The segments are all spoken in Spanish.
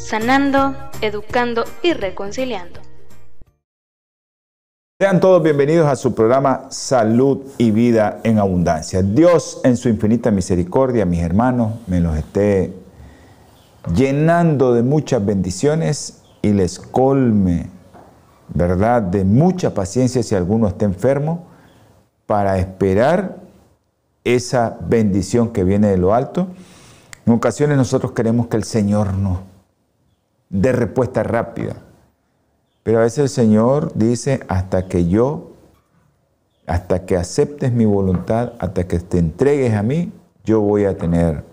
sanando, educando y reconciliando. Sean todos bienvenidos a su programa Salud y Vida en Abundancia. Dios en su infinita misericordia, mis hermanos, me los esté llenando de muchas bendiciones y les colme, ¿verdad?, de mucha paciencia si alguno está enfermo, para esperar esa bendición que viene de lo alto. En ocasiones nosotros queremos que el Señor nos de respuesta rápida. Pero a veces el Señor dice, hasta que yo, hasta que aceptes mi voluntad, hasta que te entregues a mí, yo voy a tener,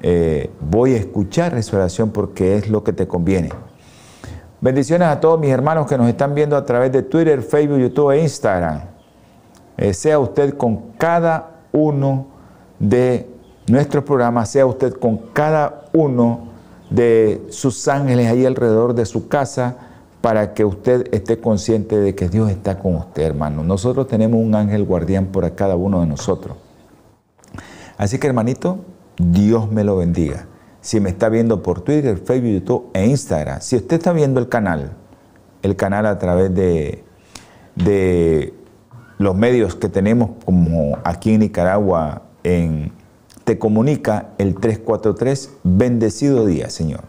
eh, voy a escuchar esa porque es lo que te conviene. Bendiciones a todos mis hermanos que nos están viendo a través de Twitter, Facebook, YouTube e Instagram. Eh, sea usted con cada uno de nuestros programas, sea usted con cada uno de sus ángeles ahí alrededor de su casa para que usted esté consciente de que Dios está con usted, hermano. Nosotros tenemos un ángel guardián por cada uno de nosotros. Así que, hermanito, Dios me lo bendiga. Si me está viendo por Twitter, Facebook, YouTube e Instagram, si usted está viendo el canal, el canal a través de, de los medios que tenemos como aquí en Nicaragua en te comunica el 343, bendecido día, Señor,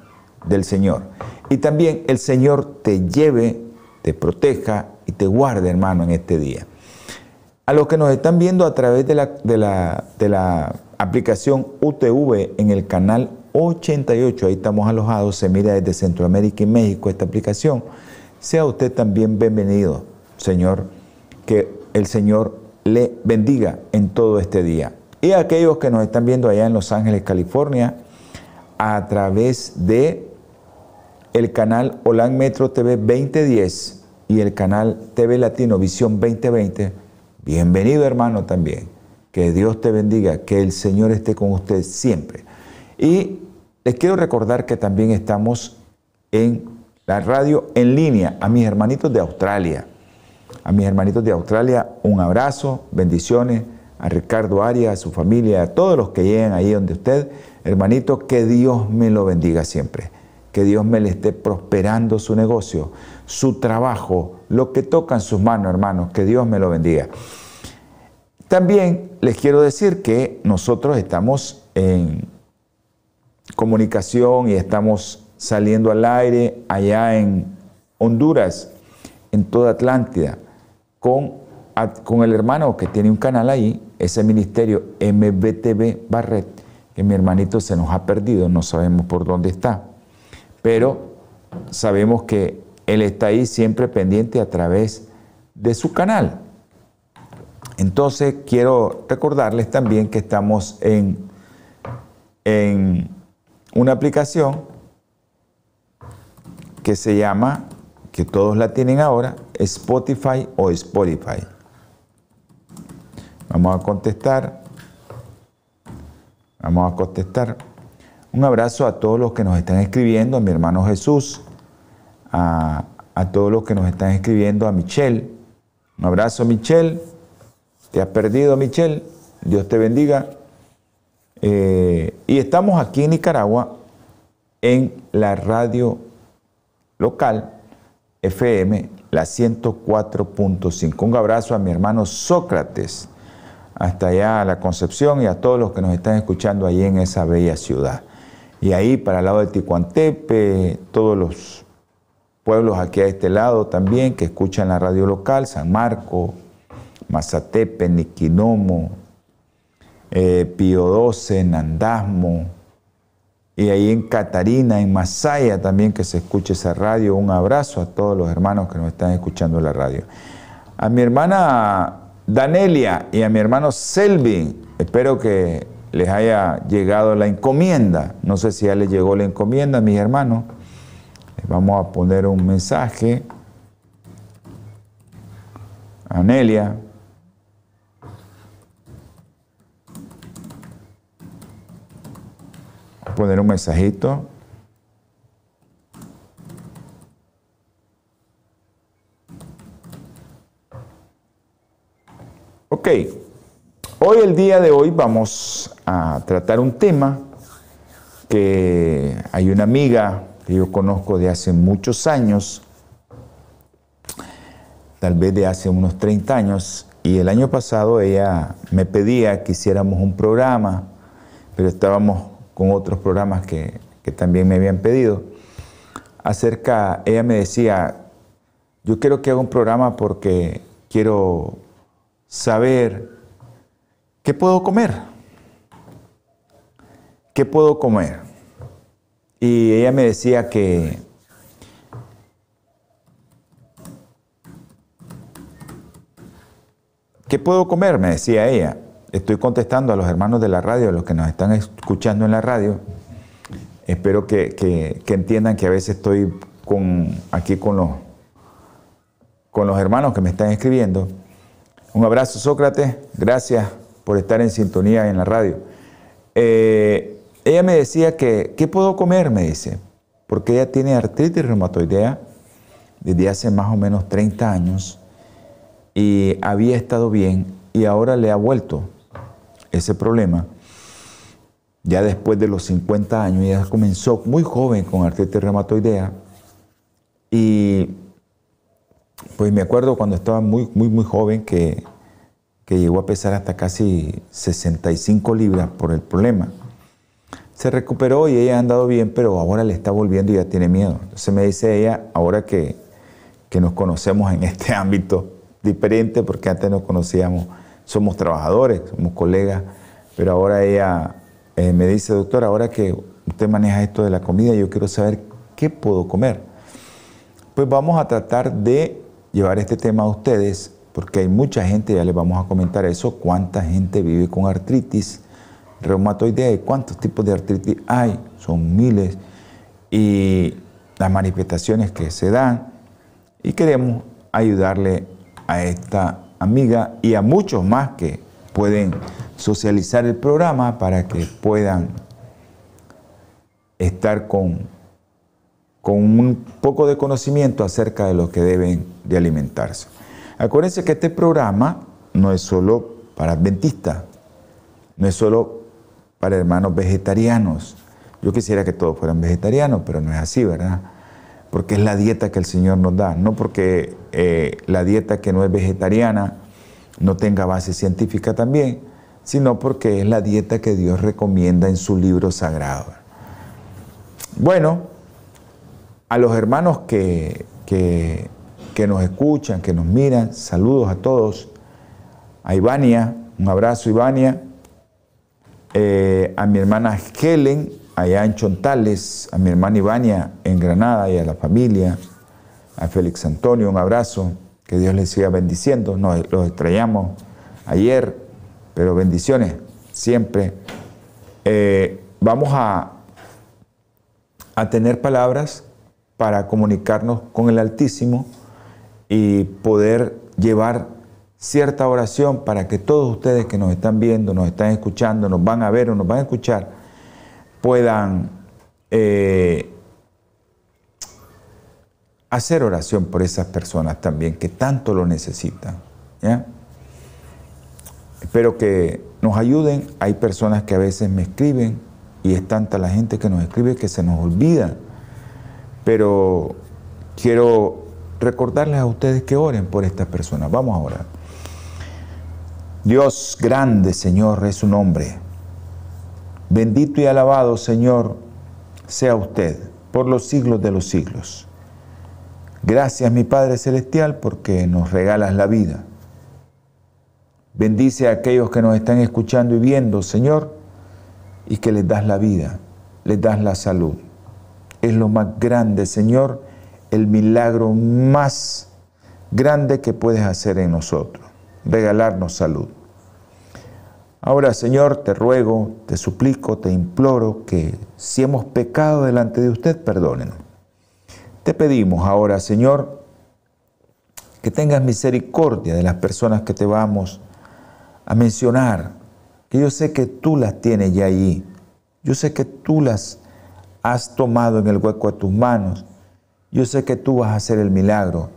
del Señor. Y también el Señor te lleve, te proteja y te guarde, hermano, en este día. A los que nos están viendo a través de la, aplicación UTV en el canal 88, ahí estamos alojados, se mira desde Centroamérica y México esta aplicación. Sea usted también bienvenido, Señor, que el Señor le bendiga en todo este día y aquellos que nos están viendo allá en Los Ángeles, California, a través de el canal Holan Metro TV 2010 y el canal TV Latino Visión 2020. Bienvenido hermano también. Que Dios te bendiga, que el Señor esté con usted siempre. Y les quiero recordar que también estamos en la radio en línea a mis hermanitos de Australia. A mis hermanitos de Australia, un abrazo, bendiciones a Ricardo Arias, a su familia, a todos los que lleguen ahí donde usted, hermanito, que Dios me lo bendiga siempre, que Dios me le esté prosperando su negocio, su trabajo, lo que toca en sus manos, hermanos, que Dios me lo bendiga. También les quiero decir que nosotros estamos en comunicación y estamos saliendo al aire allá en Honduras, en toda Atlántida, con, con el hermano que tiene un canal ahí, ese ministerio MBTV Barret, que mi hermanito se nos ha perdido, no sabemos por dónde está, pero sabemos que él está ahí siempre pendiente a través de su canal. Entonces quiero recordarles también que estamos en, en una aplicación que se llama, que todos la tienen ahora, Spotify o Spotify. Vamos a contestar. Vamos a contestar. Un abrazo a todos los que nos están escribiendo, a mi hermano Jesús, a, todos los que nos están escribiendo, a Michelle. Un abrazo, Michelle. Te has perdido, Michelle. Dios te bendiga. Eh, y estamos aquí en Nicaragua en la radio local FM, la 104.5. Un abrazo a mi hermano Sócrates hasta allá a la Concepción y a todos los que nos están escuchando ahí en esa bella ciudad. Y ahí para el lado de Ticuantepe, todos los pueblos aquí a este lado también que escuchan la radio local, San Marco, Mazatepe, Niquinomo, eh, Pío 12, Nandasmo, y ahí en Catarina, en Masaya también que se escuche esa radio. Un abrazo a todos los hermanos que nos están escuchando la radio. A mi hermana Danelia y a mi hermano Selvin. Espero que les haya llegado la encomienda. No sé si ya les llegó la encomienda, mis hermanos. Vamos a poner un mensaje. Anelia. a poner un mensajito. Ok, hoy el día de hoy vamos a tratar un tema que hay una amiga que yo conozco de hace muchos años, tal vez de hace unos 30 años, y el año pasado ella me pedía que hiciéramos un programa, pero estábamos con otros programas que, que también me habían pedido, acerca, ella me decía, yo quiero que haga un programa porque quiero saber qué puedo comer. ¿Qué puedo comer? Y ella me decía que ¿Qué puedo comer? Me decía ella. Estoy contestando a los hermanos de la radio, a los que nos están escuchando en la radio. Espero que, entiendan que a veces estoy con, aquí con los, con los hermanos que me están escribiendo. Un abrazo, Sócrates. Gracias por estar en sintonía en la radio. Eh, ella me decía que, ¿qué puedo comer? Me dice, porque ella tiene artritis reumatoidea desde hace más o menos 30 años y había estado bien y ahora le ha vuelto ese problema. Ya después de los 50 años, ella comenzó muy joven con artritis reumatoidea y pues me acuerdo cuando estaba muy, muy, muy joven que, llegó a pesar hasta casi 65 libras por el problema. Se recuperó y ella ha andado bien, pero ahora le está volviendo y ya tiene miedo. Entonces me dice ella, ahora que, nos conocemos en este ámbito diferente, porque antes nos conocíamos, somos trabajadores, somos colegas, pero ahora ella eh, me dice, doctor, ahora que usted maneja esto de la comida, yo quiero saber qué puedo comer. Pues vamos a tratar de llevar este tema a ustedes, porque hay mucha gente, ya les vamos a comentar eso, cuánta gente vive con artritis reumatoidea y cuántos tipos de artritis hay, son miles, y las manifestaciones que se dan, y queremos ayudarle a esta amiga y a muchos más que pueden socializar el programa para que puedan estar con con un poco de conocimiento acerca de lo que deben de alimentarse. Acuérdense que este programa no es solo para adventistas, no es solo para hermanos vegetarianos. Yo quisiera que todos fueran vegetarianos, pero no es así, ¿verdad? Porque es la dieta que el Señor nos da, no porque eh, la dieta que no es vegetariana no tenga base científica también, sino porque es la dieta que Dios recomienda en su libro sagrado. Bueno, a los hermanos que, que, nos escuchan, que nos miran, saludos a todos. A Ivania, un abrazo Ivania. Eh, a mi hermana Helen, allá en Chontales, a mi hermana Ivania en Granada y a la familia. A Félix Antonio, un abrazo. Que Dios les siga bendiciendo. Nos los extrañamos ayer, pero bendiciones siempre. Eh, vamos a, a tener palabras para comunicarnos con el Altísimo y poder llevar cierta oración para que todos ustedes que nos están viendo, nos están escuchando, nos van a ver o nos van a escuchar, puedan eh, hacer oración por esas personas también que tanto lo necesitan. Espero que nos ayuden. Hay personas que a veces me escriben y es tanta la gente que nos escribe que se nos olvida pero quiero recordarles a ustedes que oren por estas personas. Vamos a orar. Dios grande, Señor, es su nombre. Bendito y alabado, Señor, sea usted por los siglos de los siglos. Gracias, mi Padre Celestial, porque nos regalas la vida. Bendice a aquellos que nos están escuchando y viendo, Señor, y que les das la vida, les das la salud es lo más grande, Señor, el milagro más grande que puedes hacer en nosotros, regalarnos salud. Ahora, Señor, te ruego, te suplico, te imploro que si hemos pecado delante de usted, perdónenos. Te pedimos ahora, Señor, que tengas misericordia de las personas que te vamos a mencionar, que yo sé que tú las tienes ya allí. Yo sé que tú las has tomado en el hueco de tus manos. Yo sé que tú vas a hacer el milagro,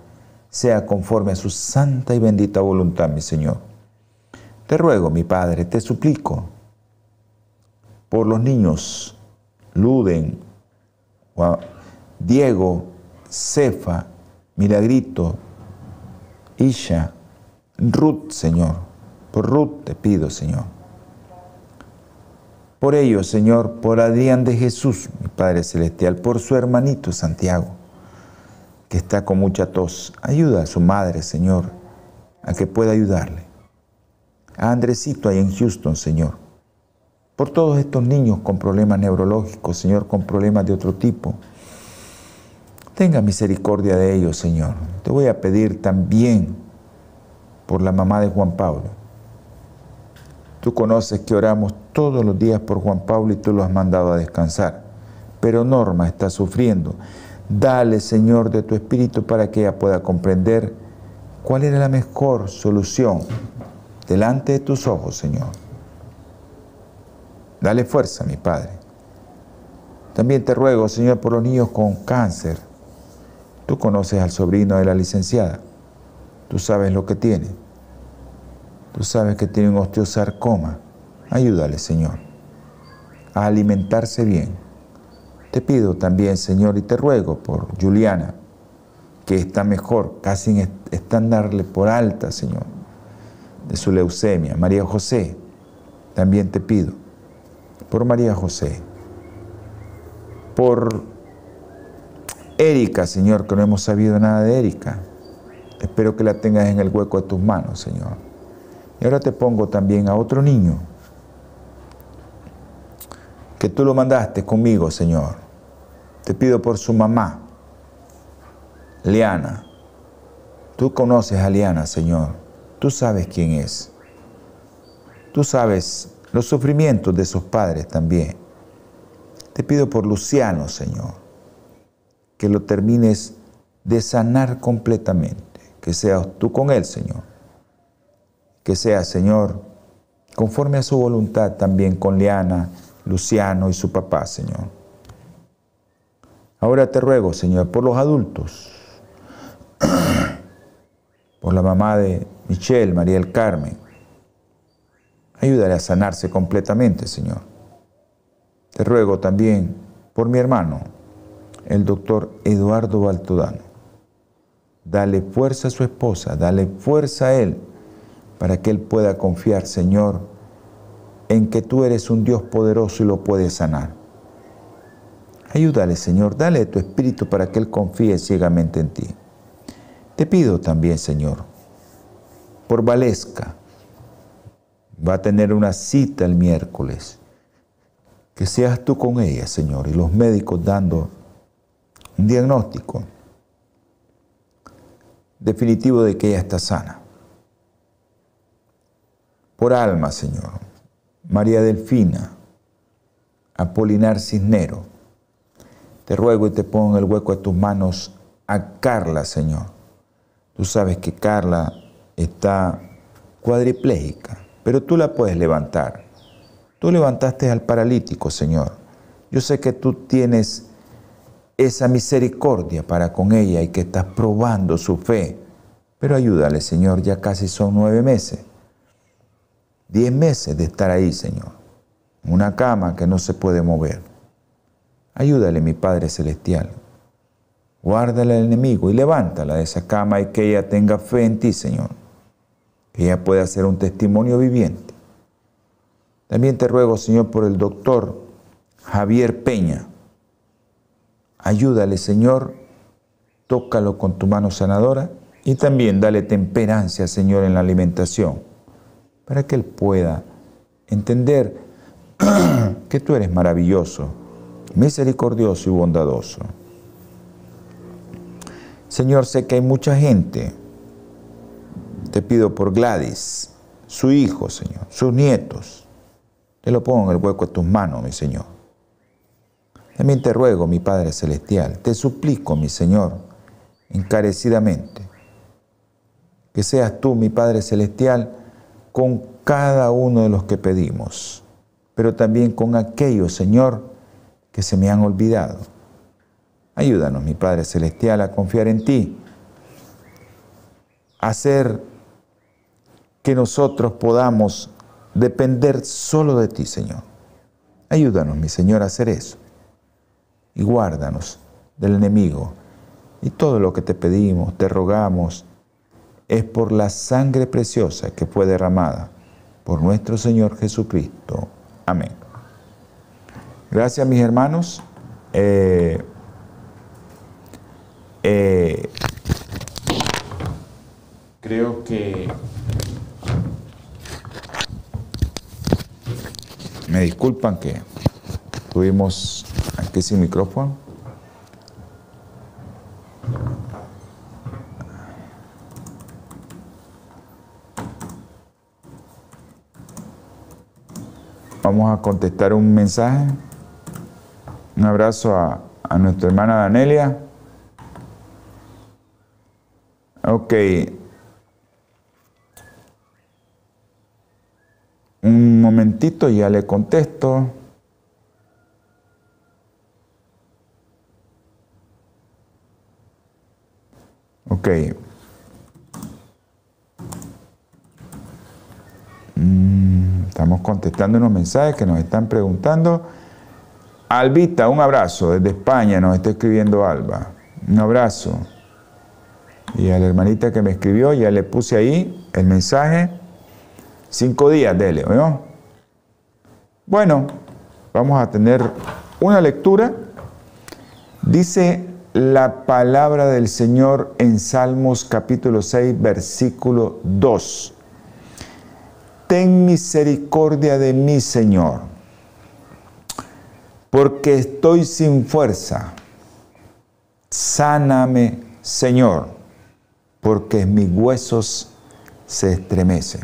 sea conforme a su santa y bendita voluntad, mi Señor. Te ruego, mi Padre, te suplico por los niños Luden, Diego, Cefa, Milagrito, Isha, Ruth, Señor. Por Ruth te pido, Señor. Por ellos, Señor, por Adrián de Jesús, mi Padre Celestial, por su hermanito Santiago, que está con mucha tos. Ayuda a su madre, Señor, a que pueda ayudarle. A Andresito ahí en Houston, Señor. Por todos estos niños con problemas neurológicos, Señor, con problemas de otro tipo. Tenga misericordia de ellos, Señor. Te voy a pedir también por la mamá de Juan Pablo. Tú conoces que oramos todos los días por Juan Pablo y tú lo has mandado a descansar. Pero Norma está sufriendo. Dale, Señor, de tu espíritu para que ella pueda comprender cuál era la mejor solución delante de tus ojos, Señor. Dale fuerza, mi Padre. También te ruego, Señor, por los niños con cáncer. Tú conoces al sobrino de la licenciada. Tú sabes lo que tiene. Tú sabes que tiene un osteosarcoma. Ayúdale, Señor, a alimentarse bien. Te pido también, Señor, y te ruego por Juliana, que está mejor, casi en estándar por alta, Señor, de su leucemia. María José, también te pido, por María José, por Erika, Señor, que no hemos sabido nada de Erika. Espero que la tengas en el hueco de tus manos, Señor. Y ahora te pongo también a otro niño que tú lo mandaste conmigo, Señor. Te pido por su mamá, Liana. Tú conoces a Liana, Señor. Tú sabes quién es. Tú sabes los sufrimientos de sus padres también. Te pido por Luciano, Señor, que lo termines de sanar completamente. Que seas tú con él, Señor. Que sea, Señor, conforme a su voluntad también con Liana, Luciano y su papá, Señor. Ahora te ruego, Señor, por los adultos, por la mamá de Michelle, María del Carmen. Ayúdale a sanarse completamente, Señor. Te ruego también por mi hermano, el doctor Eduardo Baltodano. Dale fuerza a su esposa, dale fuerza a él, para que él pueda confiar, Señor, en que tú eres un Dios poderoso y lo puedes sanar. Ayúdale, Señor, dale tu espíritu para que él confíe ciegamente en ti. Te pido también, Señor, por Valesca, va a tener una cita el miércoles. Que seas tú con ella, Señor, y los médicos dando un diagnóstico definitivo de que ella está sana. Por alma, Señor. María Delfina, Apolinar Cisnero, te ruego y te pongo en el hueco de tus manos a Carla, Señor. Tú sabes que Carla está cuadriplégica, pero tú la puedes levantar. Tú levantaste al paralítico, Señor. Yo sé que tú tienes esa misericordia para con ella y que estás probando su fe. Pero ayúdale, Señor, ya casi son nueve meses. Diez meses de estar ahí, Señor. Una cama que no se puede mover. Ayúdale, mi Padre Celestial. Guárdale al enemigo y levántala de esa cama y que ella tenga fe en ti, Señor. Que ella pueda ser un testimonio viviente. También te ruego, Señor, por el doctor Javier Peña Ayúdale, Señor, tócalo con tu mano sanadora y también dale temperancia, Señor, en la alimentación, para que Él pueda entender que tú eres maravilloso, misericordioso y bondadoso. Señor, sé que hay mucha gente, te pido por Gladys, su hijo, Señor, sus nietos, te lo pongo en el hueco de tus manos, mi Señor. También te ruego, mi Padre Celestial, te suplico, mi Señor, encarecidamente, que seas tú, mi Padre Celestial, con cada uno de los que pedimos, pero también con aquellos, Señor, que se me han olvidado. Ayúdanos, mi Padre Celestial, a confiar en ti, a hacer que nosotros podamos depender solo de ti, Señor. Ayúdanos, mi Señor, a hacer eso. Y guárdanos del enemigo. Y todo lo que te pedimos, te rogamos, es por la sangre preciosa que fue derramada por nuestro Señor Jesucristo. Amén. Gracias, mis hermanos. Eh, eh, creo que me disculpan que tuvimos aquí sin micrófono. Vamos a contestar un mensaje. Un abrazo a, nuestra hermana Danelia. Ok. Un momentito, ya le contesto. Ok. Estamos contestando unos mensajes que nos están preguntando. Albita, un abrazo desde España, nos está escribiendo Alba. Un abrazo. Y a la hermanita que me escribió, ya le puse ahí el mensaje. Cinco días, dele, ¿no? Bueno, vamos a tener una lectura. Dice la palabra del Señor en Salmos capítulo 6, versículo 2. Ten misericordia de mí, Señor porque estoy sin fuerza. Sáname, Señor, porque mis huesos se estremecen.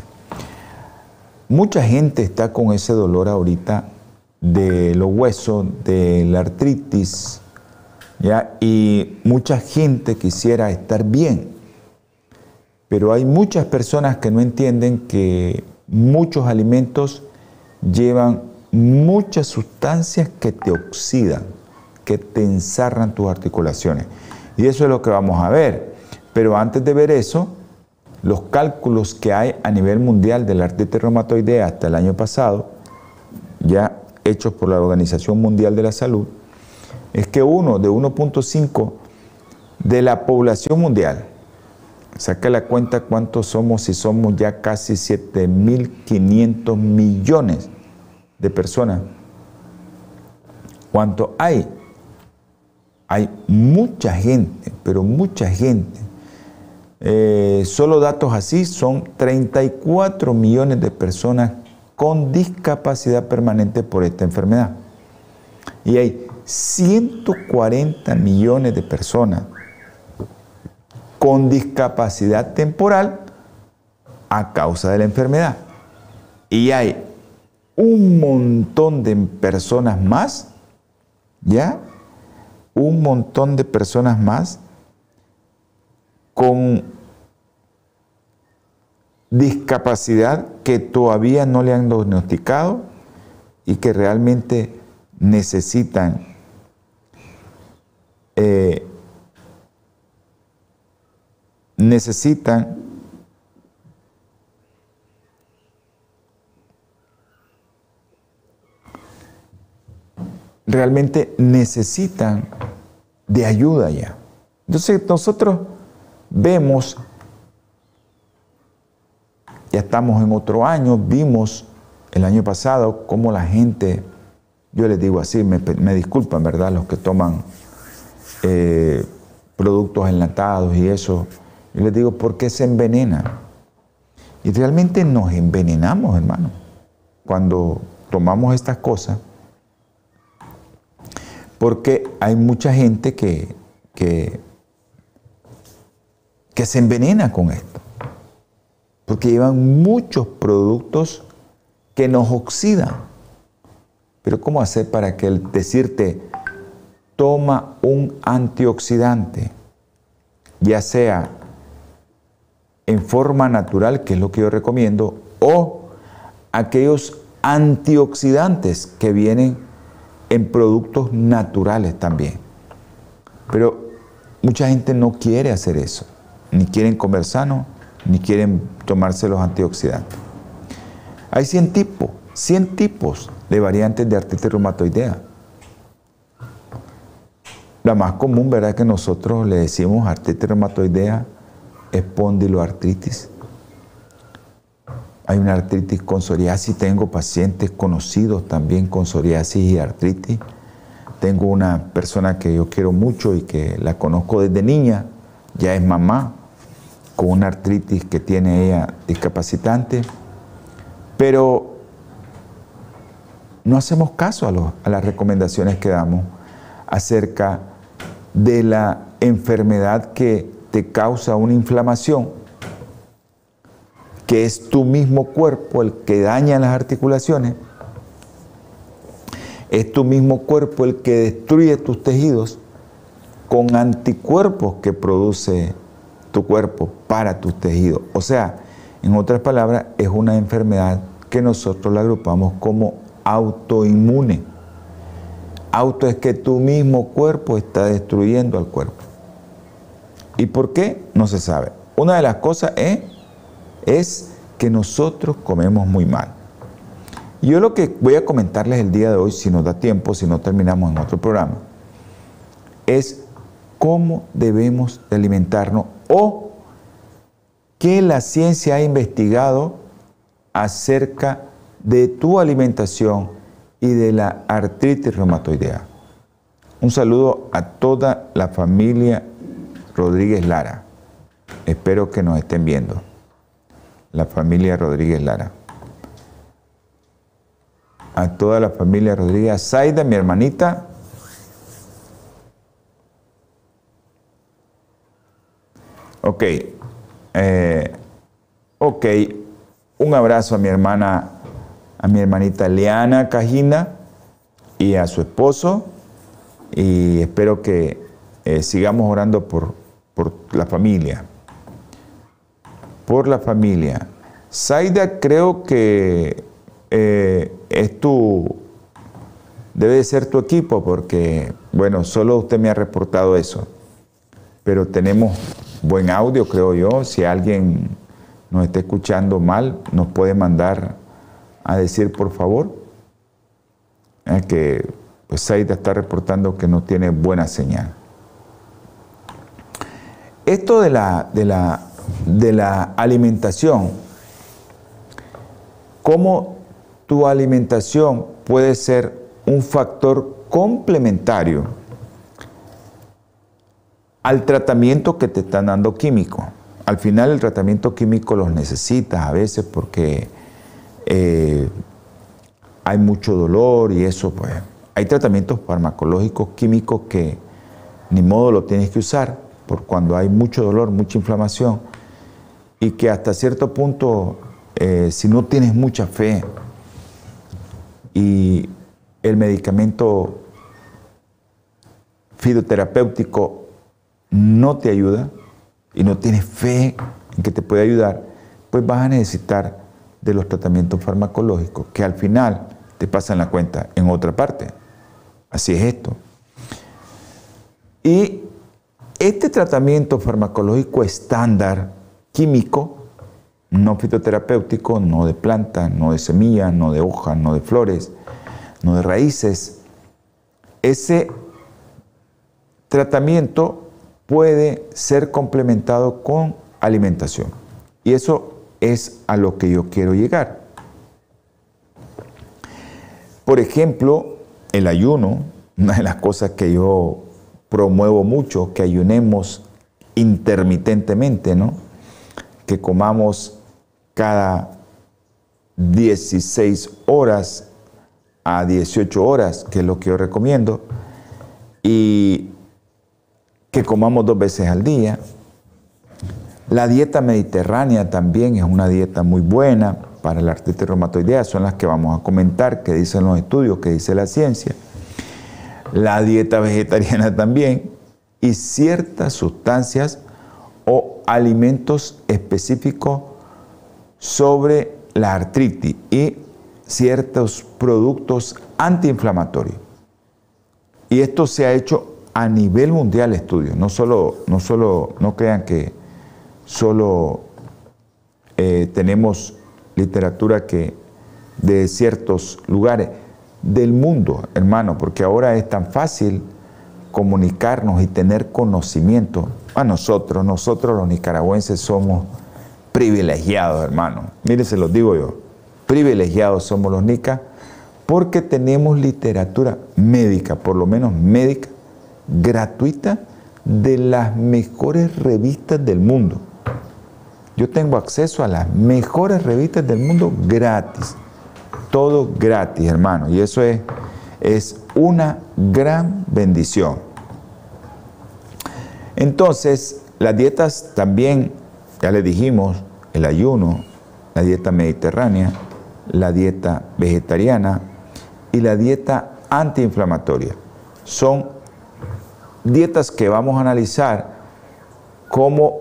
Mucha gente está con ese dolor ahorita de los huesos, de la artritis, ¿ya? y mucha gente quisiera estar bien. Pero hay muchas personas que no entienden que muchos alimentos llevan muchas sustancias que te oxidan, que te ensarran tus articulaciones. Y eso es lo que vamos a ver. Pero antes de ver eso, los cálculos que hay a nivel mundial de la artritis reumatoidea hasta el año pasado, ya hechos por la Organización Mundial de la Salud, es que uno de 1.5 de la población mundial, saca la cuenta cuántos somos si somos ya casi 7.500 millones de personas. ¿Cuánto hay? Hay mucha gente, pero mucha gente. Eh, solo datos así son 34 millones de personas con discapacidad permanente por esta enfermedad. Y hay 140 millones de personas con discapacidad temporal a causa de la enfermedad. Y hay un montón de personas más, ¿ya? Un montón de personas más con discapacidad que todavía no le han diagnosticado y que realmente necesitan eh, necesitan realmente necesitan de ayuda ya. Entonces nosotros vemos, ya estamos en otro año, vimos el año pasado cómo la gente, yo les digo así, me, disculpan, ¿verdad? Los que toman eh, productos enlatados y eso, yo les digo, ¿por qué se envenenan? Y realmente nos envenenamos, hermano, cuando tomamos estas cosas porque hay mucha gente que, que, se envenena con esto, porque llevan muchos productos que nos oxidan. Pero ¿cómo hacer para que el decirte, toma un antioxidante, ya sea en forma natural, que es lo que yo recomiendo, o aquellos antioxidantes que vienen en productos naturales también. Pero mucha gente no quiere hacer eso, ni quieren comer sano, ni quieren tomarse los antioxidantes. Hay 100 tipos, 100 tipos de variantes de artritis reumatoidea. La más común, ¿verdad? Que nosotros le decimos artritis reumatoidea, espondiloartritis. Hay una artritis con psoriasis, tengo pacientes conocidos también con psoriasis y artritis. Tengo una persona que yo quiero mucho y que la conozco desde niña, ya es mamá, con una artritis que tiene ella discapacitante, pero no hacemos caso a, a las recomendaciones que damos acerca de la enfermedad que te causa una inflamación, que es tu mismo cuerpo el que daña las articulaciones, es tu mismo cuerpo el que destruye tus tejidos con anticuerpos que produce tu cuerpo para tus tejidos. O sea, en otras palabras, es una enfermedad que nosotros la agrupamos como autoinmune. Auto es que tu mismo cuerpo está destruyendo al cuerpo. ¿Y por qué? No se sabe. Una de las cosas es, es que nosotros comemos muy mal. Yo lo que voy a comentarles el día de hoy, si nos da tiempo, si no terminamos en otro programa, es cómo debemos de alimentarnos o qué la ciencia ha investigado acerca de tu alimentación y de la artritis reumatoidea. Un saludo a toda la familia Rodríguez Lara. Espero que nos estén viendo. La familia Rodríguez Lara. A toda la familia Rodríguez. Zaida, mi hermanita. Ok. Eh, ok. Un abrazo a mi hermana, a mi hermanita Leana Cajina y a su esposo. Y espero que eh, sigamos orando por, por la familia. Por la familia. Zaida creo que eh, es tu, debe de ser tu equipo porque, bueno, solo usted me ha reportado eso. Pero tenemos buen audio, creo yo. Si alguien nos está escuchando mal, nos puede mandar a decir, por favor, que pues Zaida está reportando que no tiene buena señal. Esto de la, de la, de la alimentación, cómo tu alimentación puede ser un factor complementario al tratamiento que te están dando químico. Al final el tratamiento químico los necesitas a veces porque eh, hay mucho dolor y eso, pues hay tratamientos farmacológicos químicos que ni modo lo tienes que usar por cuando hay mucho dolor, mucha inflamación, y que hasta cierto punto, eh, si no tienes mucha fe y el medicamento fisioterapéutico no te ayuda y no tienes fe en que te puede ayudar, pues vas a necesitar de los tratamientos farmacológicos que al final te pasan la cuenta en otra parte. Así es esto. Y este tratamiento farmacológico estándar químico, no fitoterapéutico, no de planta, no de semilla, no de hoja, no de flores, no de raíces, ese tratamiento puede ser complementado con alimentación. Y eso es a lo que yo quiero llegar. Por ejemplo, el ayuno, una de las cosas que yo promuevo mucho que ayunemos intermitentemente, ¿no? Que comamos cada 16 horas a 18 horas, que es lo que yo recomiendo, y que comamos dos veces al día. La dieta mediterránea también es una dieta muy buena para la artritis reumatoidea, son las que vamos a comentar, que dicen los estudios, que dice la ciencia. La dieta vegetariana también y ciertas sustancias o alimentos específicos sobre la artritis y ciertos productos antiinflamatorios. Y esto se ha hecho a nivel mundial estudios, no solo, no solo, no crean que solo eh, tenemos literatura que de ciertos lugares del mundo, hermano, porque ahora es tan fácil comunicarnos y tener conocimiento. A nosotros, nosotros los nicaragüenses somos privilegiados, hermano. Mire, se los digo yo, privilegiados somos los nicas porque tenemos literatura médica, por lo menos médica, gratuita, de las mejores revistas del mundo. Yo tengo acceso a las mejores revistas del mundo gratis. Todo gratis, hermano. Y eso es, es una gran bendición. Entonces, las dietas también, ya le dijimos, el ayuno, la dieta mediterránea, la dieta vegetariana, y la dieta antiinflamatoria. Son dietas que vamos a analizar cómo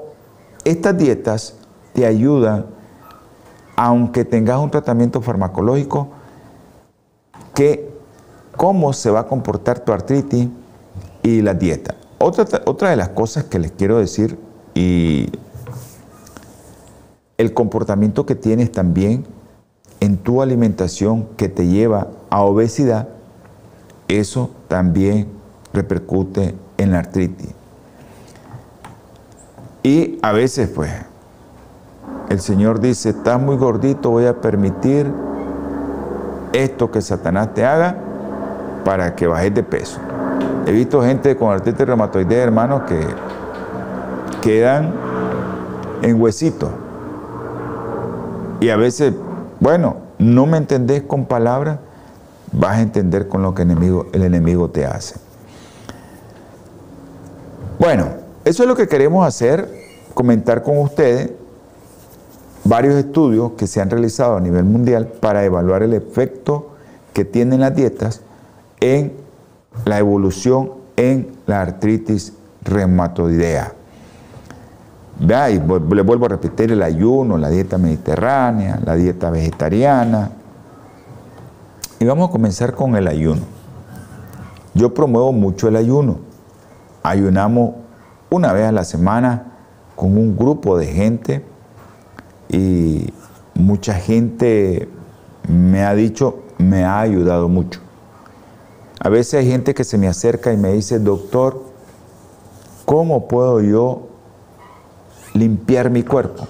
estas dietas te ayudan, aunque tengas un tratamiento farmacológico, cómo se va a comportar tu artritis y la dieta. Otra, otra de las cosas que les quiero decir y el comportamiento que tienes también en tu alimentación que te lleva a obesidad, eso también repercute en la artritis. Y a veces, pues, el Señor dice, estás muy gordito, voy a permitir esto que Satanás te haga para que bajes de peso. He visto gente con artritis reumatoidea, hermanos, que quedan en huesitos. Y a veces bueno, no me entendés con palabras, vas a entender con lo que el enemigo te hace. Bueno, eso es lo que queremos hacer, comentar con ustedes varios estudios que se han realizado a nivel mundial para evaluar el efecto que tienen las dietas en la evolución en la artritis reumatoidea. Vea, y le vuelvo a repetir el ayuno, la dieta mediterránea, la dieta vegetariana. Y vamos a comenzar con el ayuno. Yo promuevo mucho el ayuno. Ayunamos una vez a la semana con un grupo de gente y mucha gente me ha dicho, me ha ayudado mucho. A veces hay gente que se me acerca y me dice, doctor, ¿cómo puedo yo limpiar mi cuerpo?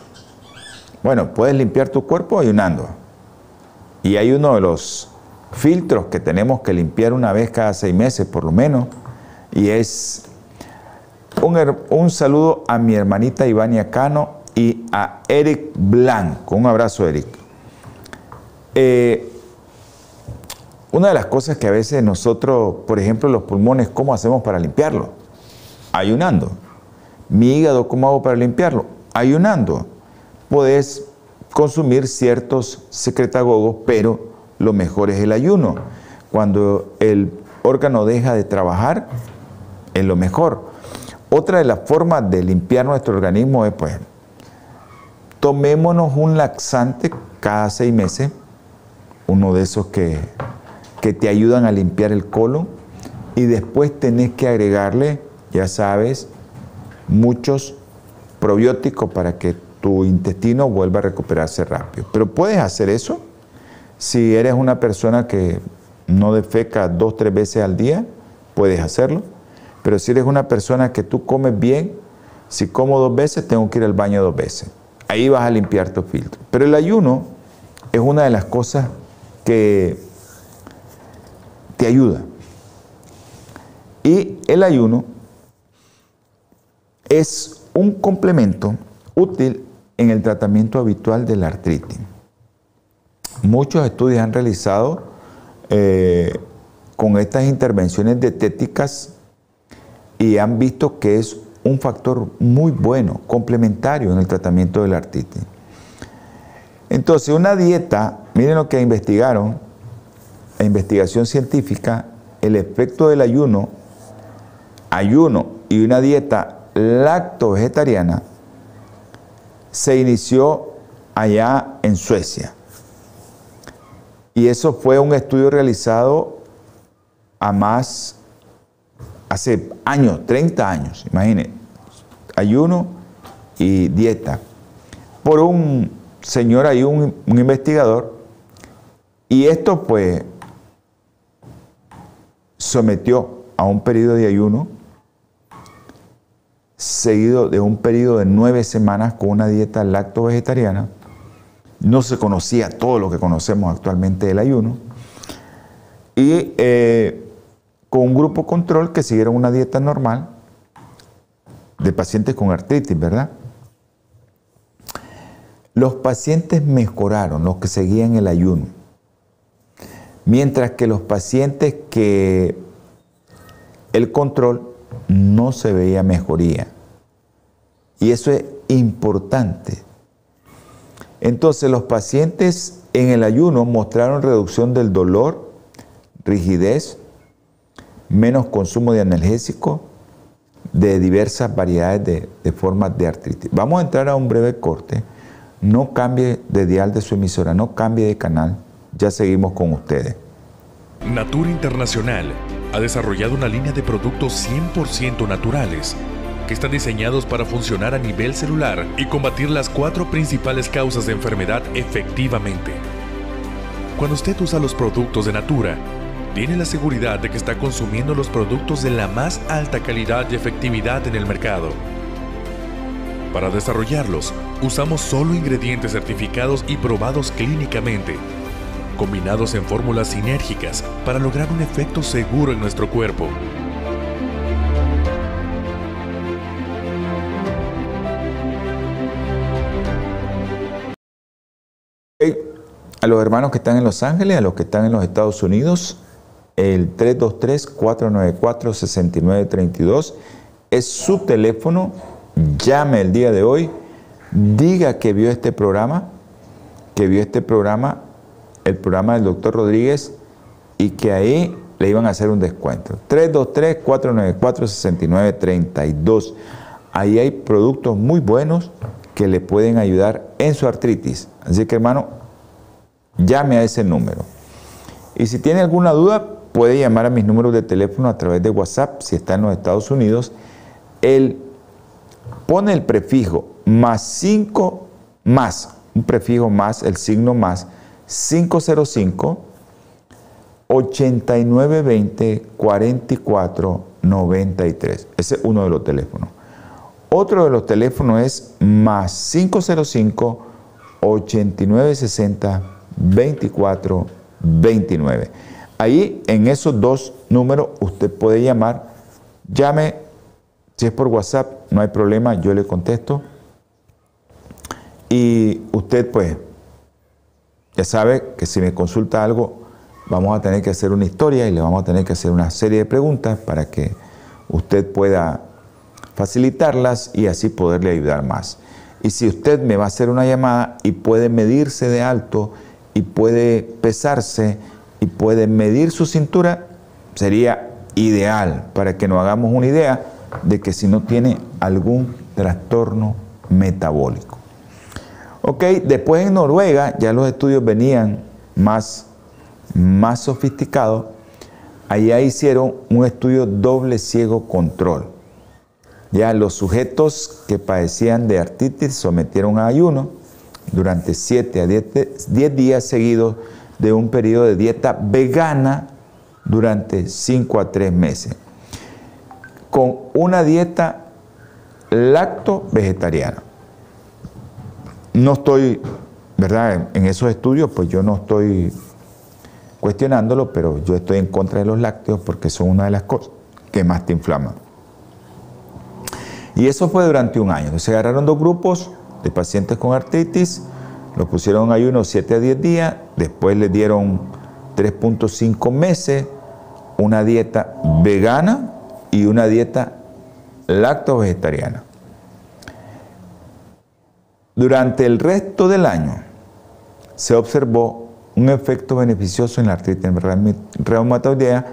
Bueno, puedes limpiar tu cuerpo ayunando. Y hay uno de los filtros que tenemos que limpiar una vez cada seis meses por lo menos. Y es un, saludo a mi hermanita Ivania Cano y a Eric Blanco. Un abrazo, Eric. Eh, una de las cosas que a veces nosotros, por ejemplo, los pulmones, ¿cómo hacemos para limpiarlo? Ayunando. Mi hígado, ¿cómo hago para limpiarlo? Ayunando. Puedes consumir ciertos secretagogos, pero lo mejor es el ayuno. Cuando el órgano deja de trabajar, es lo mejor. Otra de las formas de limpiar nuestro organismo es, pues, tomémonos un laxante cada seis meses, uno de esos que, que te ayudan a limpiar el colon, y después tenés que agregarle, ya sabes, muchos probióticos para que tu intestino vuelva a recuperarse rápido. Pero puedes hacer eso si eres una persona que no defeca dos, tres veces al día, puedes hacerlo. Pero si eres una persona que tú comes bien, si como dos veces, tengo que ir al baño dos veces. Ahí vas a limpiar tu filtro. Pero el ayuno es una de las cosas que te ayuda. Y el ayuno es un complemento útil en el tratamiento habitual de la artritis. Muchos estudios han realizado eh, con estas intervenciones dietéticas y han visto que es un factor muy bueno, complementario en el tratamiento de la artritis. Entonces, una dieta, miren lo que investigaron, la investigación científica el efecto del ayuno, ayuno y una dieta lacto-vegetariana se inició allá en Suecia. Y eso fue un estudio realizado a más, hace años, 30 años, imagínense, ayuno y dieta, por un señor ahí, un, investigador, y esto pues sometió a un periodo de ayuno seguido de un periodo de nueve semanas con una dieta lacto-vegetariana. No se conocía todo lo que conocemos actualmente del ayuno. Y eh, con un grupo control que siguieron una dieta normal de pacientes con artritis, ¿verdad? Los pacientes mejoraron, los que seguían el ayuno. Mientras que los pacientes que el control no se veía mejoría. Y eso es importante. Entonces los pacientes en el ayuno mostraron reducción del dolor, rigidez, menos consumo de analgésico, de diversas variedades de, de, formas de artritis. Vamos a entrar a un breve corte. No cambie de dial de su emisora, no cambie de canal. Ya seguimos con ustedes. Natura Internacional ha desarrollado una línea de productos 100% naturales que están diseñados para funcionar a nivel celular y combatir las cuatro principales causas de enfermedad efectivamente. Cuando usted usa los productos de Natura, tiene la seguridad de que está consumiendo los productos de la más alta calidad y efectividad en el mercado. Para desarrollarlos, usamos solo ingredientes certificados y probados clínicamente combinados en fórmulas sinérgicas para lograr un efecto seguro en nuestro cuerpo. A los hermanos que están en Los Ángeles, a los que están en los Estados Unidos, el 323-494-6932 es su teléfono. Llame el día de hoy, diga que vio este programa, que vio este programa el programa del doctor Rodríguez y que ahí le iban a hacer un descuento. 323-494-6932. Ahí hay productos muy buenos que le pueden ayudar en su artritis. Así que hermano, llame a ese número. Y si tiene alguna duda, puede llamar a mis números de teléfono a través de WhatsApp si está en los Estados Unidos. Él pone el prefijo más 5 más, un prefijo más, el signo más, 505 8920 4493. Ese es uno de los teléfonos. Otro de los teléfonos es más 505 8960 2429. Ahí en esos dos números usted puede llamar. Llame, si es por WhatsApp, no hay problema, yo le contesto. Y usted pues ya sabe que si me consulta algo, vamos a tener que hacer una historia y le vamos a tener que hacer una serie de preguntas para que usted pueda facilitarlas y así poderle ayudar más. Y si usted me va a hacer una llamada y puede medirse de alto y puede pesarse y puede medir su cintura, sería ideal para que nos hagamos una idea de que si no tiene algún trastorno metabólico. Ok, después en Noruega ya los estudios venían más, más sofisticados. Allá hicieron un estudio doble ciego control. Ya los sujetos que padecían de artritis sometieron a ayuno durante 7 a 10 días seguidos de un periodo de dieta vegana durante 5 a 3 meses, con una dieta lacto-vegetariana no estoy, ¿verdad? En esos estudios, pues yo no estoy cuestionándolo, pero yo estoy en contra de los lácteos porque son una de las cosas que más te inflaman. Y eso fue durante un año. Se agarraron dos grupos de pacientes con artritis, los pusieron en ayuno 7 a 10 días, después les dieron 3.5 meses, una dieta vegana y una dieta lacto-vegetariana. Durante el resto del año se observó un efecto beneficioso en la artritis reumatoidea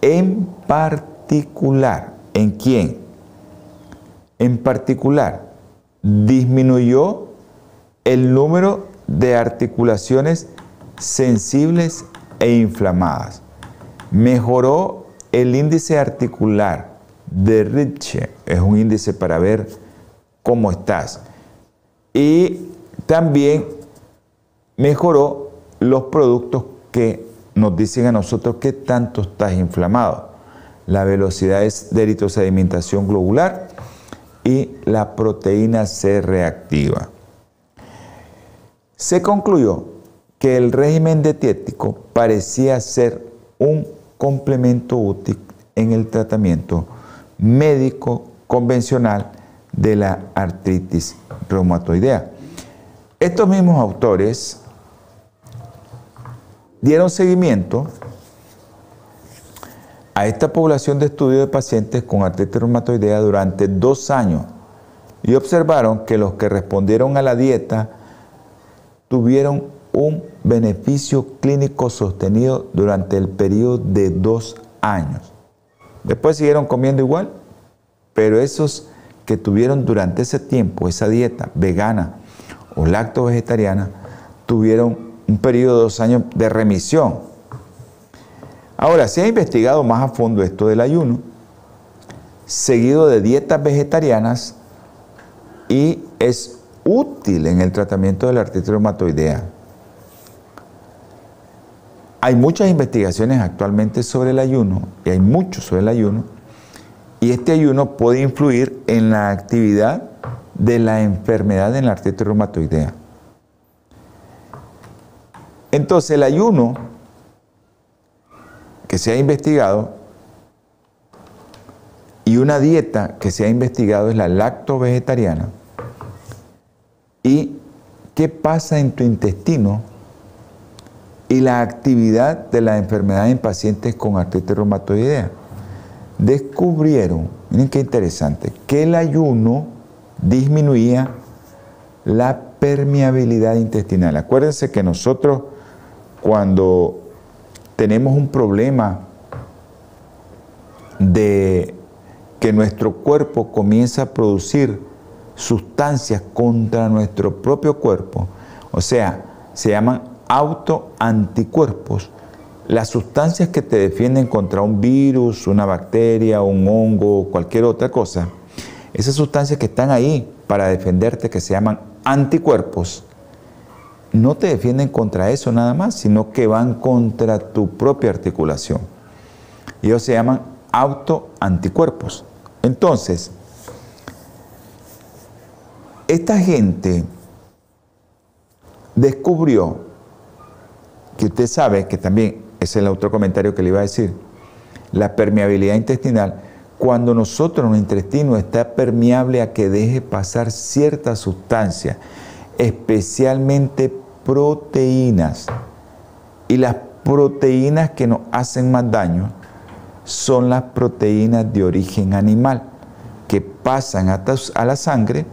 en particular, ¿en quién? En particular, disminuyó el número de articulaciones sensibles e inflamadas. Mejoró el índice articular de Ritchie, es un índice para ver cómo estás. Y también mejoró los productos que nos dicen a nosotros qué tanto estás inflamado. La velocidad de eritrosedimentación globular y la proteína C reactiva. Se concluyó que el régimen dietético parecía ser un complemento útil en el tratamiento médico convencional de la artritis reumatoidea. Estos mismos autores dieron seguimiento a esta población de estudio de pacientes con artritis reumatoidea durante dos años y observaron que los que respondieron a la dieta tuvieron un beneficio clínico sostenido durante el periodo de dos años. Después siguieron comiendo igual, pero esos que tuvieron durante ese tiempo esa dieta vegana o lacto vegetariana tuvieron un periodo de dos años de remisión. Ahora, se ha investigado más a fondo esto del ayuno, seguido de dietas vegetarianas y es útil en el tratamiento de la artritis reumatoidea. Hay muchas investigaciones actualmente sobre el ayuno, y hay muchos sobre el ayuno, y este ayuno puede influir en la actividad de la enfermedad en la artritis reumatoidea. Entonces el ayuno que se ha investigado y una dieta que se ha investigado es la lacto-vegetariana. ¿Y qué pasa en tu intestino? Y la actividad de la enfermedad en pacientes con artritis reumatoidea. Descubrieron, miren qué interesante, que el ayuno disminuía la permeabilidad intestinal. Acuérdense que nosotros cuando tenemos un problema de que nuestro cuerpo comienza a producir sustancias contra nuestro propio cuerpo, o sea, se llaman autoanticuerpos, las sustancias que te defienden contra un virus, una bacteria, un hongo, cualquier otra cosa, esas sustancias que están ahí para defenderte, que se llaman anticuerpos, no te defienden contra eso nada más, sino que van contra tu propia articulación. Ellos se llaman autoanticuerpos. Entonces, esta gente descubrió, que usted sabe que también es el otro comentario que le iba a decir, la permeabilidad intestinal, cuando nosotros, nuestro intestino está permeable a que deje pasar cierta sustancia, especialmente proteínas. Y las proteínas que nos hacen más daño son las proteínas de origen animal, que pasan a la sangre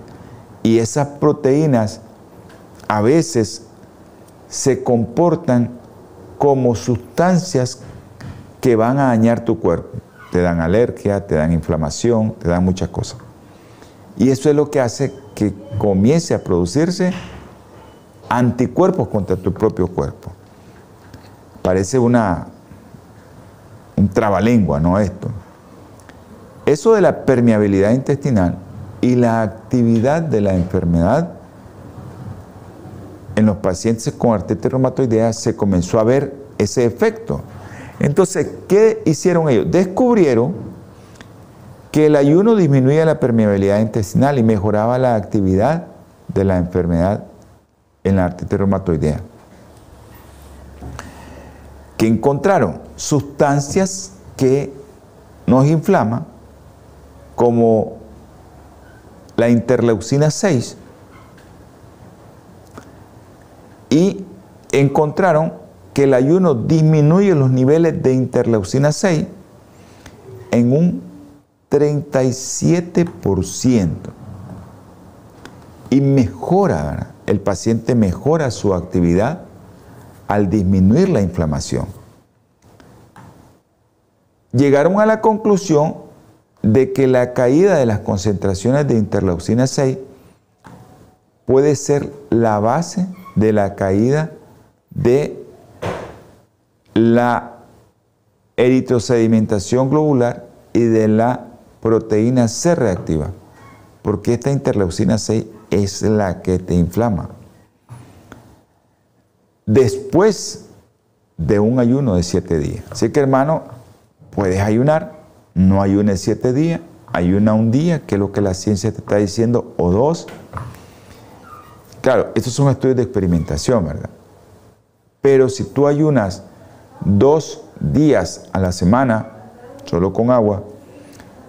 y esas proteínas a veces se comportan como sustancias que van a dañar tu cuerpo te dan alergia, te dan inflamación, te dan muchas cosas. Y eso es lo que hace que comience a producirse anticuerpos contra tu propio cuerpo. Parece una, un trabalengua, ¿no? Esto. Eso de la permeabilidad intestinal y la actividad de la enfermedad en los pacientes con artritis reumatoidea se comenzó a ver ese efecto. Entonces, ¿qué hicieron ellos? Descubrieron que el ayuno disminuía la permeabilidad intestinal y mejoraba la actividad de la enfermedad en la artritis reumatoidea. ¿Qué encontraron? Sustancias que nos inflaman, como la interleucina 6, y encontraron que el ayuno disminuye los niveles de interleucina 6 en un 37% y mejora, el paciente mejora su actividad al disminuir la inflamación. llegaron a la conclusión de que la caída de las concentraciones de interleucina 6 puede ser la base de la caída de la eritrosedimentación globular y de la proteína C reactiva, porque esta interleucina 6 es la que te inflama. Después de un ayuno de 7 días. Así que hermano, puedes ayunar, no ayunes 7 días, ayuna un día, que es lo que la ciencia te está diciendo, o dos. Claro, estos son estudios de experimentación, ¿verdad? Pero si tú ayunas dos días a la semana, solo con agua,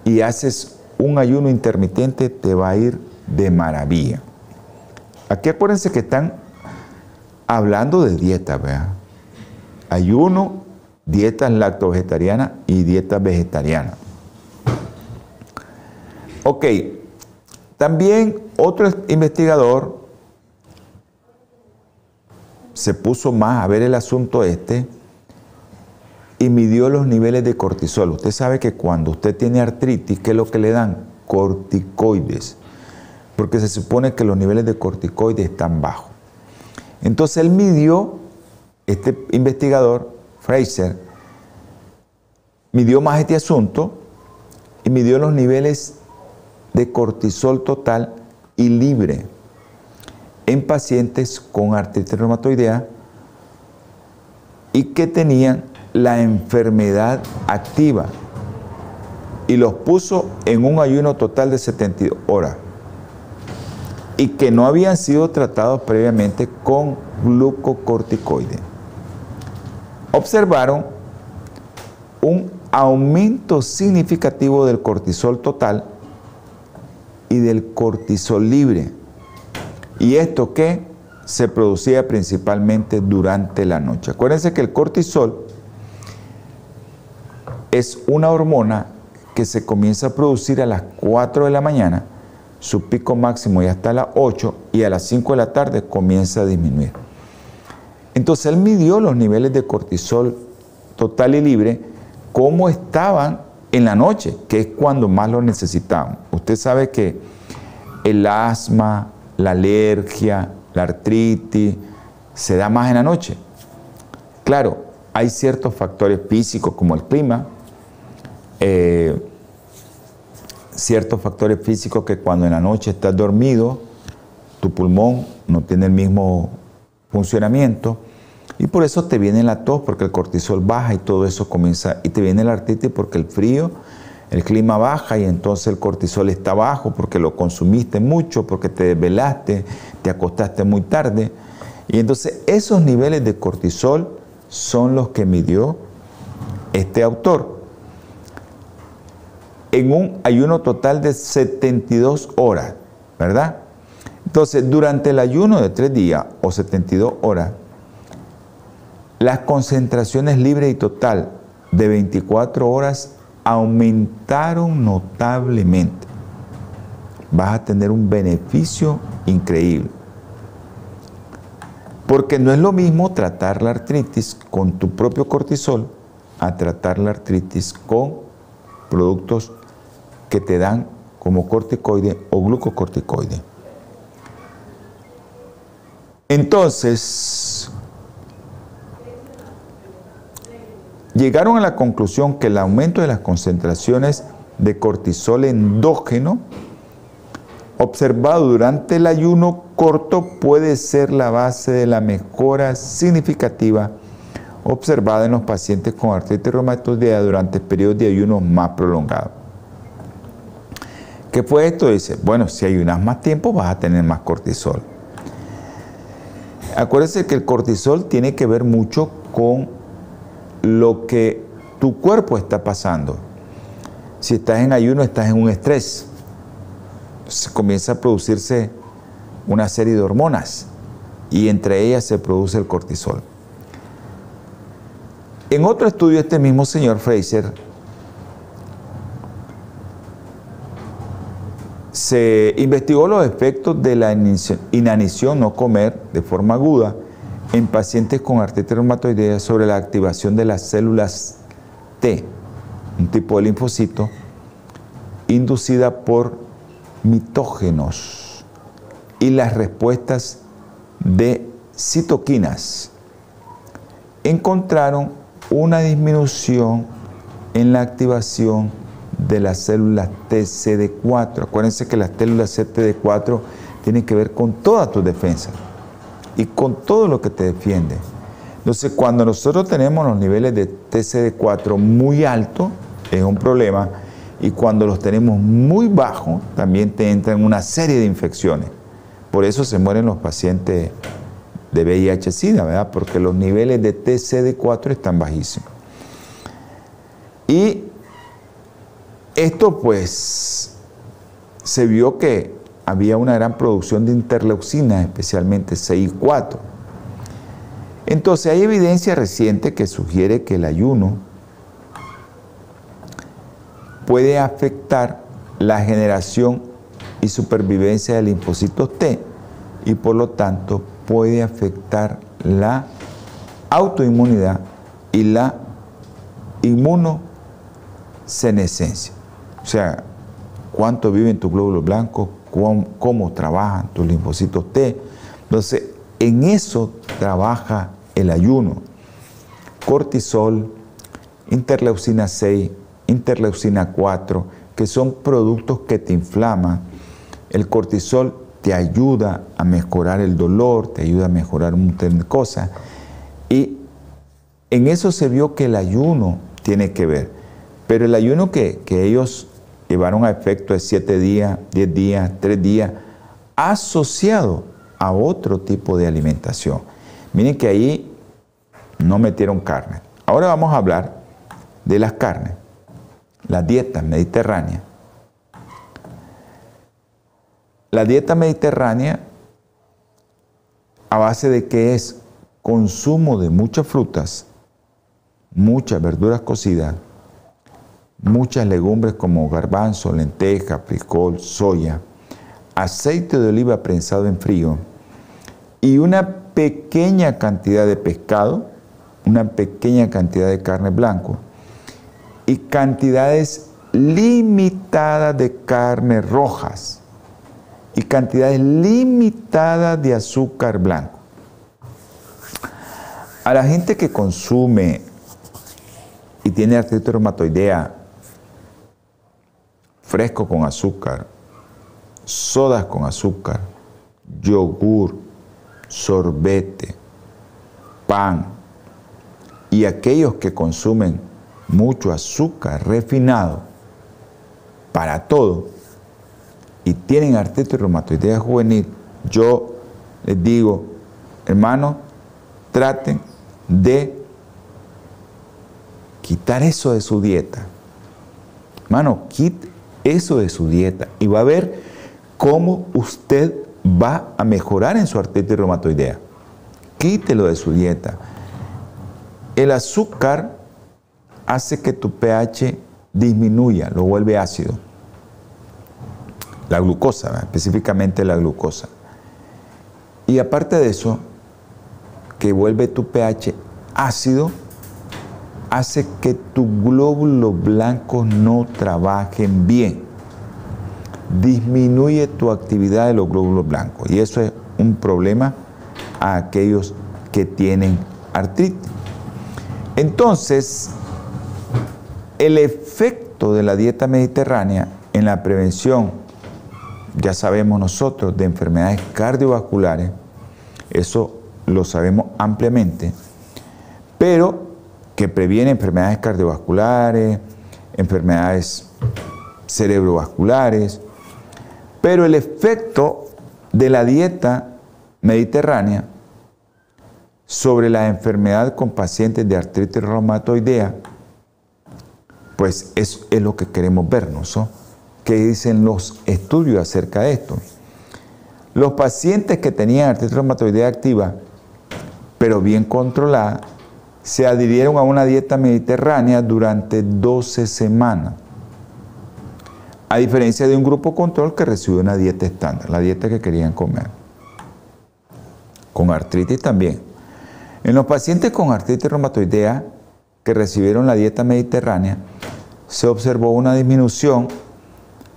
y haces un ayuno intermitente, te va a ir de maravilla. Aquí acuérdense que están hablando de dieta, ¿verdad? Ayuno, dieta lacto-vegetariana y dieta vegetariana. Ok, también otro investigador se puso más a ver el asunto este y midió los niveles de cortisol. Usted sabe que cuando usted tiene artritis, ¿qué es lo que le dan? Corticoides. Porque se supone que los niveles de corticoides están bajos. Entonces él midió, este investigador, Fraser, midió más este asunto y midió los niveles de cortisol total y libre en pacientes con artritis reumatoidea y que tenían la enfermedad activa y los puso en un ayuno total de 72 horas y que no habían sido tratados previamente con glucocorticoide. Observaron un aumento significativo del cortisol total y del cortisol libre. ¿Y esto qué? Se producía principalmente durante la noche. Acuérdense que el cortisol es una hormona que se comienza a producir a las 4 de la mañana, su pico máximo y hasta las 8 y a las 5 de la tarde comienza a disminuir. Entonces él midió los niveles de cortisol total y libre, cómo estaban en la noche, que es cuando más lo necesitamos. Usted sabe que el asma, la alergia, la artritis, se da más en la noche. Claro, hay ciertos factores físicos como el clima, eh, ciertos factores físicos que cuando en la noche estás dormido, tu pulmón no tiene el mismo funcionamiento. Y por eso te viene la tos porque el cortisol baja y todo eso comienza y te viene la artritis porque el frío, el clima baja y entonces el cortisol está bajo porque lo consumiste mucho, porque te desvelaste, te acostaste muy tarde. Y entonces esos niveles de cortisol son los que midió este autor. En un ayuno total de 72 horas, ¿verdad? Entonces, durante el ayuno de 3 días o 72 horas, las concentraciones libre y total de 24 horas aumentaron notablemente. Vas a tener un beneficio increíble. Porque no es lo mismo tratar la artritis con tu propio cortisol a tratar la artritis con productos que te dan como corticoide o glucocorticoide. Entonces, llegaron a la conclusión que el aumento de las concentraciones de cortisol endógeno observado durante el ayuno corto puede ser la base de la mejora significativa observada en los pacientes con artritis reumatoidea durante periodos de ayuno más prolongados. ¿Qué fue esto? Dice, bueno, si ayunas más tiempo vas a tener más cortisol. Acuérdense que el cortisol tiene que ver mucho con lo que tu cuerpo está pasando. Si estás en ayuno, estás en un estrés. Se comienza a producirse una serie de hormonas y entre ellas se produce el cortisol. En otro estudio, este mismo señor Fraser se investigó los efectos de la inanición no comer de forma aguda en pacientes con artritis reumatoidea sobre la activación de las células T. un tipo de linfocito, inducida por mitógenos y las respuestas de citoquinas. Encontraron una disminución en la activación de las células TCD4. Acuérdense que las células CTD4 tienen que ver con todas tus defensas y con todo lo que te defiende. Entonces, cuando nosotros tenemos los niveles de TCD4 muy altos, es un problema, y cuando los tenemos muy bajos, también te entran una serie de infecciones. Por eso se mueren los pacientes de VIH-Sida, ¿verdad? Porque los niveles de TCD4 están bajísimos. Y esto pues se vio que había una gran producción de interleucinas, especialmente CI4. Entonces hay evidencia reciente que sugiere que el ayuno puede afectar la generación y supervivencia de linfocitos T y por lo tanto puede afectar la autoinmunidad y la inmunosenescencia. O sea, cuánto viven tus glóbulos blancos, cómo, trabajan tus linfocitos T. Entonces, en eso trabaja el ayuno. Cortisol, interleucina 6, interleucina 4, que son productos que te inflaman. El cortisol te ayuda a mejorar el dolor, te ayuda a mejorar un montón de cosas. Y en eso se vio que el ayuno tiene que ver. Pero el ayuno que, que ellos llevaron a efecto de 7 días, 10 días, 3 días, asociado a otro tipo de alimentación. Miren que ahí no metieron carne. Ahora vamos a hablar de las carnes, la dieta mediterránea. La dieta mediterránea, a base de que es consumo de muchas frutas, muchas verduras cocidas, muchas legumbres como garbanzo, lenteja, frijol, soya, aceite de oliva prensado en frío y una pequeña cantidad de pescado, una pequeña cantidad de carne blanco y cantidades limitadas de carnes rojas y cantidades limitadas de azúcar blanco. A la gente que consume y tiene artritis reumatoidea fresco con azúcar, sodas con azúcar, yogur, sorbete, pan y aquellos que consumen mucho azúcar refinado para todo y tienen artritis reumatoidea juvenil, yo les digo, hermano, traten de quitar eso de su dieta. Hermano, quite eso de su dieta y va a ver cómo usted va a mejorar en su artritis reumatoidea. Quítelo de su dieta. El azúcar hace que tu pH disminuya, lo vuelve ácido. La glucosa, específicamente la glucosa. Y aparte de eso, que vuelve tu pH ácido, hace que tus glóbulos blancos no trabajen bien. Disminuye tu actividad de los glóbulos blancos. Y eso es un problema a aquellos que tienen artritis. Entonces, el efecto de la dieta mediterránea en la prevención, ya sabemos nosotros, de enfermedades cardiovasculares, eso lo sabemos ampliamente, pero que previene enfermedades cardiovasculares, enfermedades cerebrovasculares, pero el efecto de la dieta mediterránea sobre la enfermedad con pacientes de artritis reumatoidea, pues es, es lo que queremos vernos. ¿no? ¿Qué dicen los estudios acerca de esto? Los pacientes que tenían artritis reumatoidea activa, pero bien controlada, se adhirieron a una dieta mediterránea durante 12 semanas, a diferencia de un grupo control que recibió una dieta estándar, la dieta que querían comer. Con artritis también. En los pacientes con artritis reumatoidea que recibieron la dieta mediterránea, se observó una disminución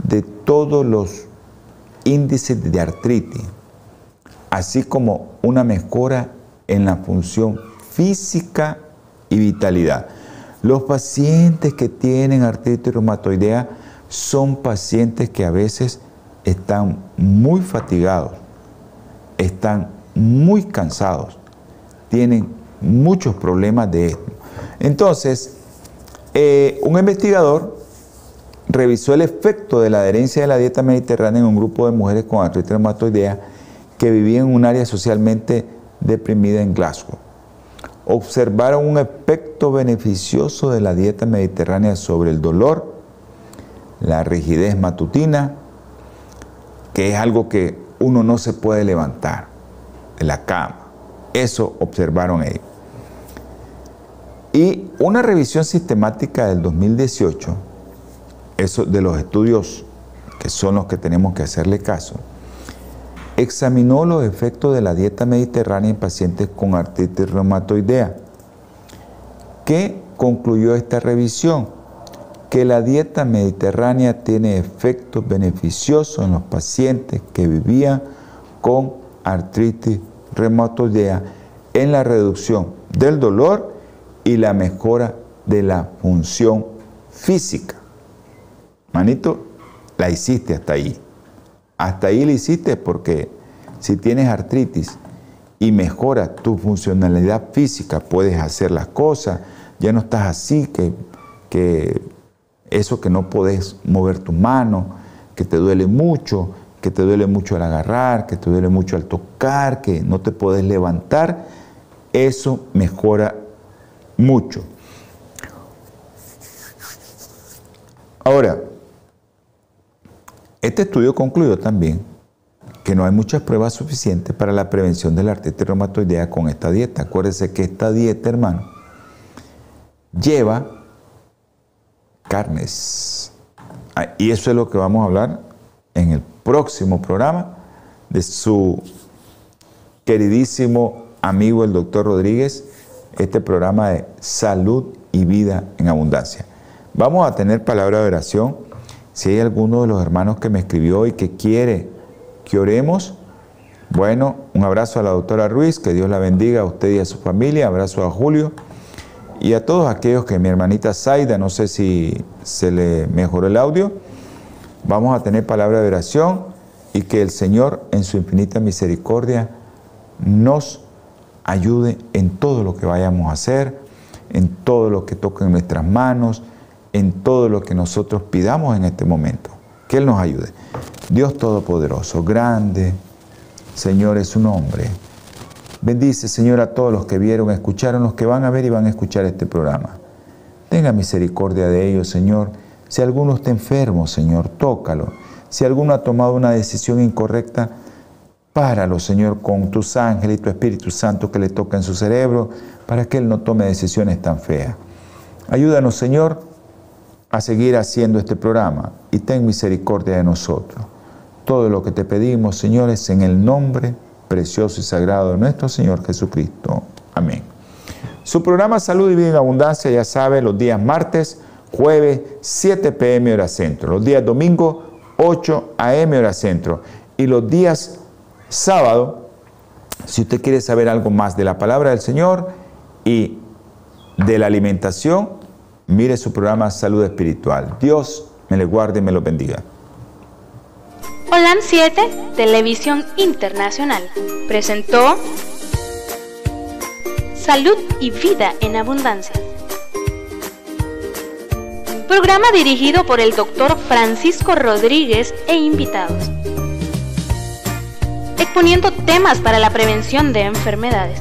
de todos los índices de artritis, así como una mejora en la función física y vitalidad. Los pacientes que tienen artritis reumatoidea son pacientes que a veces están muy fatigados, están muy cansados, tienen muchos problemas de esto. Entonces, eh, un investigador revisó el efecto de la adherencia de la dieta mediterránea en un grupo de mujeres con artritis reumatoidea que vivían en un área socialmente deprimida en Glasgow. Observaron un efecto beneficioso de la dieta mediterránea sobre el dolor, la rigidez matutina, que es algo que uno no se puede levantar de la cama. Eso observaron ellos. Y una revisión sistemática del 2018, eso de los estudios que son los que tenemos que hacerle caso, examinó los efectos de la dieta mediterránea en pacientes con artritis reumatoidea. ¿Qué concluyó esta revisión? Que la dieta mediterránea tiene efectos beneficiosos en los pacientes que vivían con artritis reumatoidea en la reducción del dolor y la mejora de la función física. Manito, la hiciste hasta ahí. Hasta ahí la hiciste porque si tienes artritis y mejora tu funcionalidad física, puedes hacer las cosas, ya no estás así, que, eso que no puedes mover tu mano, que te duele mucho, que te duele mucho al agarrar, que te duele mucho al tocar, que no te puedes levantar, eso mejora mucho. Ahora, este estudio concluyó también que no hay muchas pruebas suficientes para la prevención de la artritis reumatoidea con esta dieta. Acuérdense que esta dieta, hermano, lleva carnes. Ah, y eso es lo que vamos a hablar en el próximo programa de su queridísimo amigo el doctor Rodríguez, este programa de salud y vida en abundancia. Vamos a tener palabra de oración. Si hay alguno de los hermanos que me escribió y que quiere que oremos, bueno, un abrazo a la doctora Ruiz, que Dios la bendiga a usted y a su familia, abrazo a Julio y a todos aquellos que mi hermanita Zaida, no sé si se le mejoró el audio, vamos a tener palabra de oración y que el Señor en su infinita misericordia nos ayude en todo lo que vayamos a hacer, en todo lo que toque en nuestras manos, en todo lo que nosotros pidamos en este momento. Que Él nos ayude. Dios Todopoderoso, grande, Señor es su nombre. Bendice, Señor, a todos los que vieron, escucharon, los que van a ver y van a escuchar este programa. Tenga misericordia de ellos, Señor. Si alguno está enfermo, Señor, tócalo. Si alguno ha tomado una decisión incorrecta, Páralo, Señor, con tus ángeles y tu Espíritu Santo que le toca en su cerebro para que Él no tome decisiones tan feas. Ayúdanos, Señor, a seguir haciendo este programa y ten misericordia de nosotros. Todo lo que te pedimos, Señor, es en el nombre precioso y sagrado de nuestro Señor Jesucristo. Amén. Su programa Salud y Vida en Abundancia, ya sabe, los días martes, jueves, 7 pm hora centro. Los días domingo, 8 am hora centro. Y los días sábado, si usted quiere saber algo más de la palabra del Señor y de la alimentación, mire su programa Salud Espiritual. Dios me le guarde y me lo bendiga. Holan 7, Televisión Internacional, presentó Salud y Vida en Abundancia. Programa dirigido por el doctor Francisco Rodríguez e invitados exponiendo temas para la prevención de enfermedades